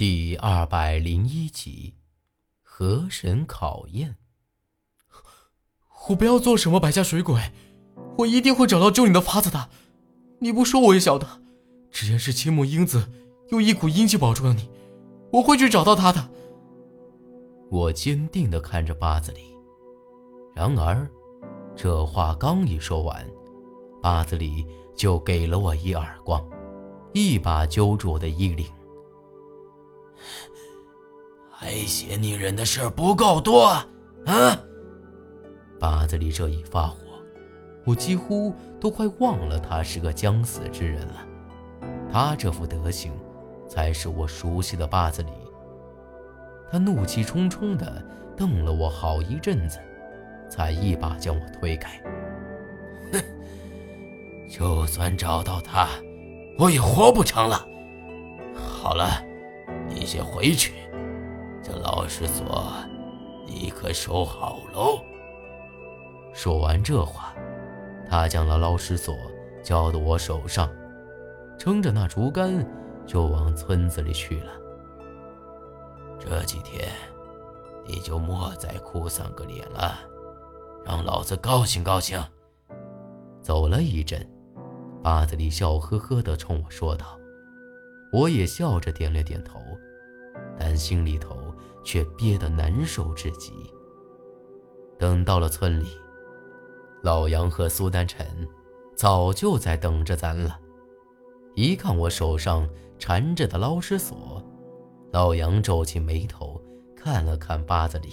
第二百零一集，河神考验。我不要做什么白家水鬼，我一定会找到救你的法子的。你不说我也晓得，之前是青木英子用一股阴气保住了你，我会去找到他的。我坚定的看着八子里，然而，这话刚一说完，八子里就给了我一耳光，一把揪住我的衣领。还嫌你忍的事不够多啊？八子里这一发火，我几乎都快忘了他是个将死之人了。他这副德行，才是我熟悉的八子里。他怒气冲冲的瞪了我好一阵子，才一把将我推开。哼，就算找到他，我也活不成了。好了，你先回去。这老师所，你可收好喽。说完这话，他将那捞尸锁交到我手上，撑着那竹竿就往村子里去了。这几天，你就莫再哭丧个脸了，让老子高兴高兴。走了一阵，巴子里笑呵呵地冲我说道：“我也笑着点了点头，但心里头……”却憋得难受至极。等到了村里，老杨和苏丹晨早就在等着咱了。一看我手上缠着的捞尸索，老杨皱起眉头看了看八子里，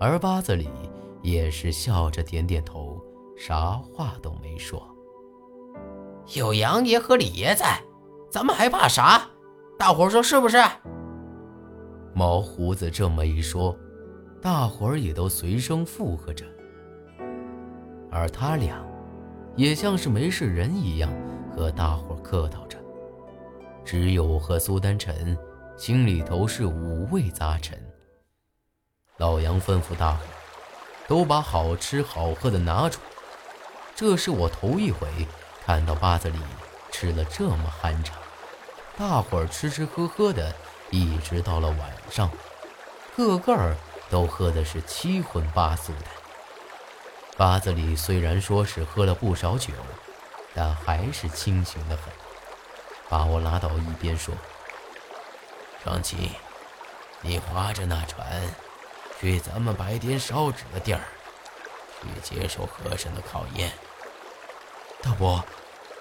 而八子里也是笑着点点头，啥话都没说。有杨爷和李爷在，咱们还怕啥？大伙说是不是？毛胡子这么一说，大伙儿也都随声附和着。而他俩，也像是没事人一样和大伙儿客套着。只有和苏丹臣心里头是五味杂陈。老杨吩咐大伙儿都把好吃好喝的拿出来。这是我头一回看到八子里吃了这么酣畅，大伙儿吃吃喝喝的。一直到了晚上，个个儿都喝的是七荤八素的。八子里虽然说是喝了不少酒，但还是清醒的很，把我拉到一边说：“双七，你划着那船，去咱们白天烧纸的地儿，去接受河神的考验。”大伯，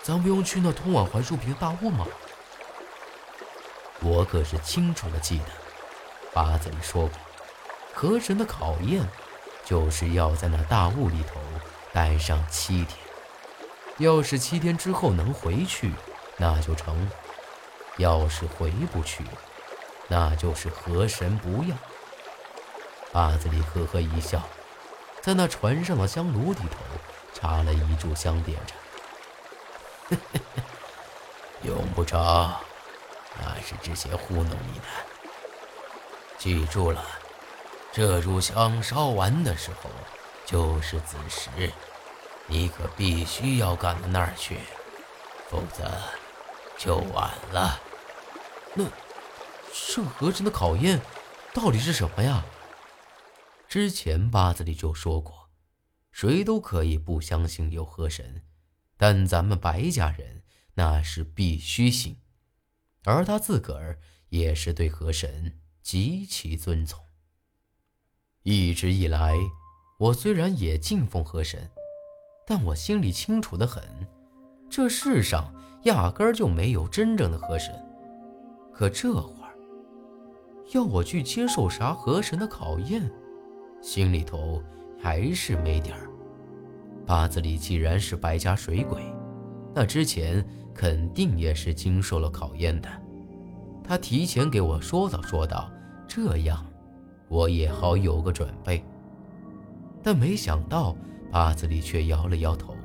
咱不用去那通往槐树坪大雾吗？我可是清楚的记得，八字里说过，河神的考验，就是要在那大雾里头待上七天。要是七天之后能回去，那就成；要是回不去，那就是河神不要。八字里呵呵一笑，在那船上的香炉里头插了一炷香，点着，用不着。那是之前糊弄你的。记住了，这炷香烧完的时候就是子时，你可必须要赶到那儿去，否则就晚了。那这河神的考验到底是什么呀？之前八字里就说过，谁都可以不相信有河神，但咱们白家人那是必须信。而他自个儿也是对河神极其尊崇。一直以来，我虽然也敬奉河神，但我心里清楚的很，这世上压根儿就没有真正的河神。可这会儿，要我去接受啥河神的考验，心里头还是没底儿。八字里既然是白家水鬼，那之前……肯定也是经受了考验的，他提前给我说道说道，这样我也好有个准备。但没想到八字里却摇了摇头，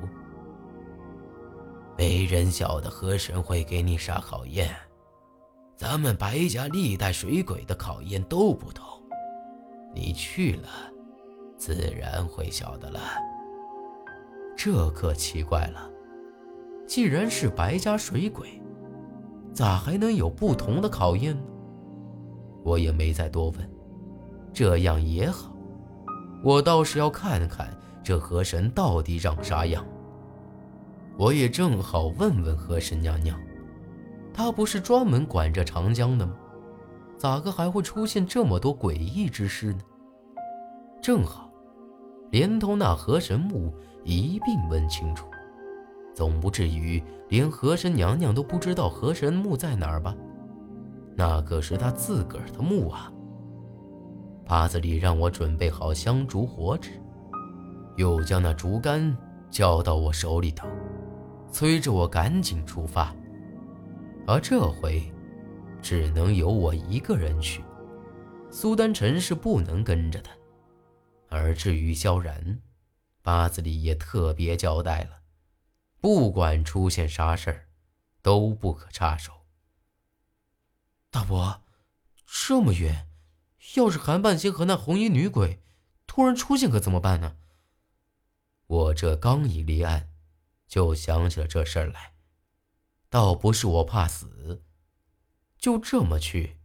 没人晓得河神会给你啥考验，咱们白家历代水鬼的考验都不同，你去了，自然会晓得了。这可奇怪了。既然是白家水鬼，咋还能有不同的考验呢？我也没再多问，这样也好，我倒是要看看这河神到底长啥样。我也正好问问河神娘娘，她不是专门管着长江的吗？咋个还会出现这么多诡异之事呢？正好，连同那河神墓一并问清楚，总不至于连河神娘娘都不知道河神墓在哪儿吧？那可是他自个儿的墓啊！八子里让我准备好香烛火纸，又将那竹竿交到我手里头，催着我赶紧出发。而这回，只能由我一个人去，苏丹臣是不能跟着的。而至于萧然，八子里也特别交代了，不管出现啥事儿，都不可插手。大伯，这么远，要是韩半仙和那红衣女鬼突然出现，可怎么办呢？我这刚一离岸，就想起了这事儿来。倒不是我怕死，就这么去，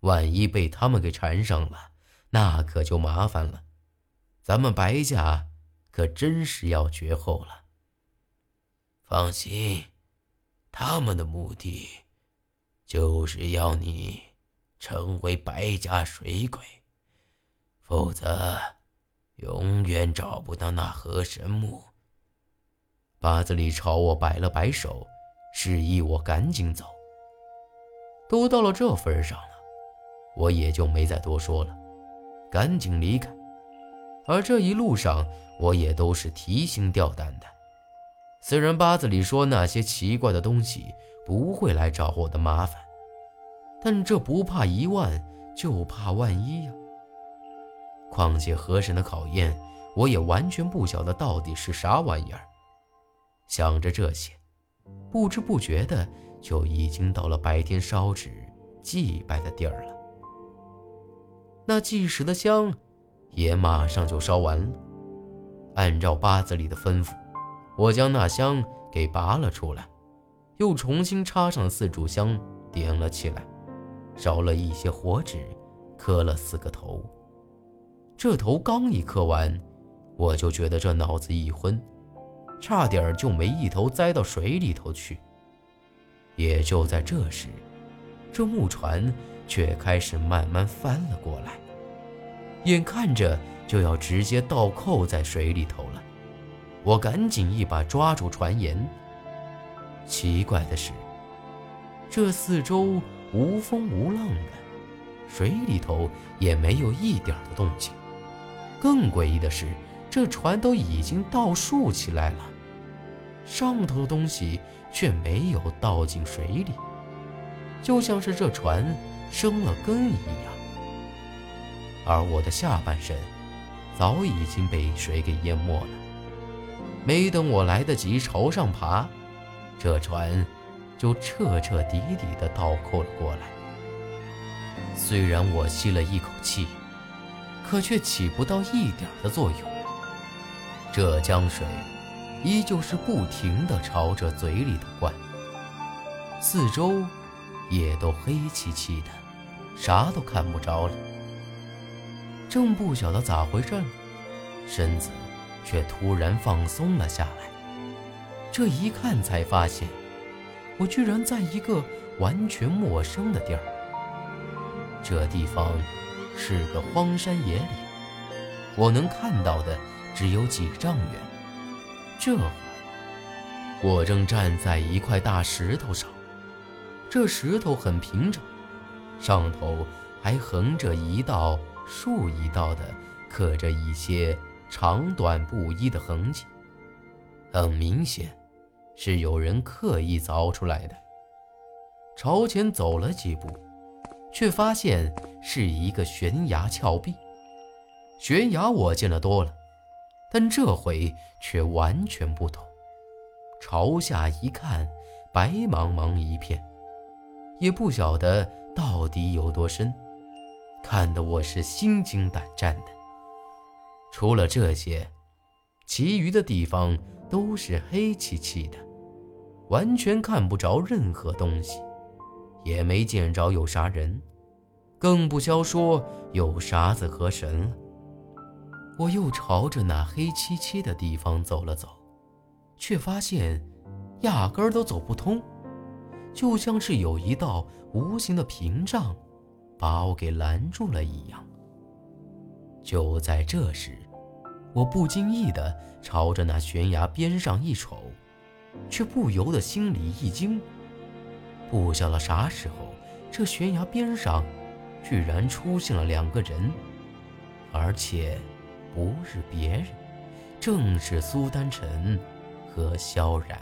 万一被他们给缠上了，那可就麻烦了。咱们白家可真是要绝后了。放心，他们的目的。就是要你成为白家水鬼，否则永远找不到那河神墓。八子里朝我摆了摆手，示意我赶紧走。都到了这份上了，我也就没再多说了，赶紧离开。而这一路上，我也都是提心吊胆的。虽然八字里说那些奇怪的东西不会来找我的麻烦。但这不怕一万，就怕万一呀。况且河神的考验，我也完全不晓得到底是啥玩意儿。想着这些，不知不觉的就已经到了白天烧纸祭拜的地儿了。那祭时的香，也马上就烧完了。按照八字里的吩咐，我将那香给拔了出来，又重新插上四炷香，点了起来。烧了一些火纸，磕了四个头。这头刚一磕完，我就觉得这脑子一昏，差点就没一头栽到水里头去。也就在这时，这木船却开始慢慢翻了过来，眼看着就要直接倒扣在水里头了。我赶紧一把抓住船沿。奇怪的是，这四周。无风无浪的，水里头也没有一点的动静。更诡异的是，这船都已经倒竖起来了，上头的东西却没有倒进水里，就像是这船生了根一样。而我的下半身早已经被水给淹没了，没等我来得及朝上爬，这船。就彻彻底底的倒扣了过来。虽然我吸了一口气，可却起不到一点的作用。这江水依旧是不停的朝着嘴里头灌，四周也都黑漆漆的，啥都看不着了。正不晓得咋回事呢，身子却突然放松了下来。这一看才发现。我居然在一个完全陌生的地儿。这地方是个荒山野岭，我能看到的只有几丈远。这会儿，我正站在一块大石头上，这石头很平整，上头还横着一道竖一道的刻着一些长短不一的痕迹，很明显。是有人刻意凿出来的。朝前走了几步，却发现是一个悬崖峭壁。悬崖我见得多了，但这回却完全不同。朝下一看，白茫茫一片，也不晓得到底有多深，看得我是心惊胆战的。除了这些，其余的地方。都是黑漆漆的，完全看不着任何东西，也没见着有啥人，更不消说有啥子河神了。我又朝着那黑漆漆的地方走了走，却发现压根儿都走不通，就像是有一道无形的屏障把我给拦住了一样。就在这时，我不经意地朝着那悬崖边上一瞅，却不由得心里一惊。不晓得啥时候，这悬崖边上居然出现了两个人，而且……不是别人，正是苏丹臣和萧然。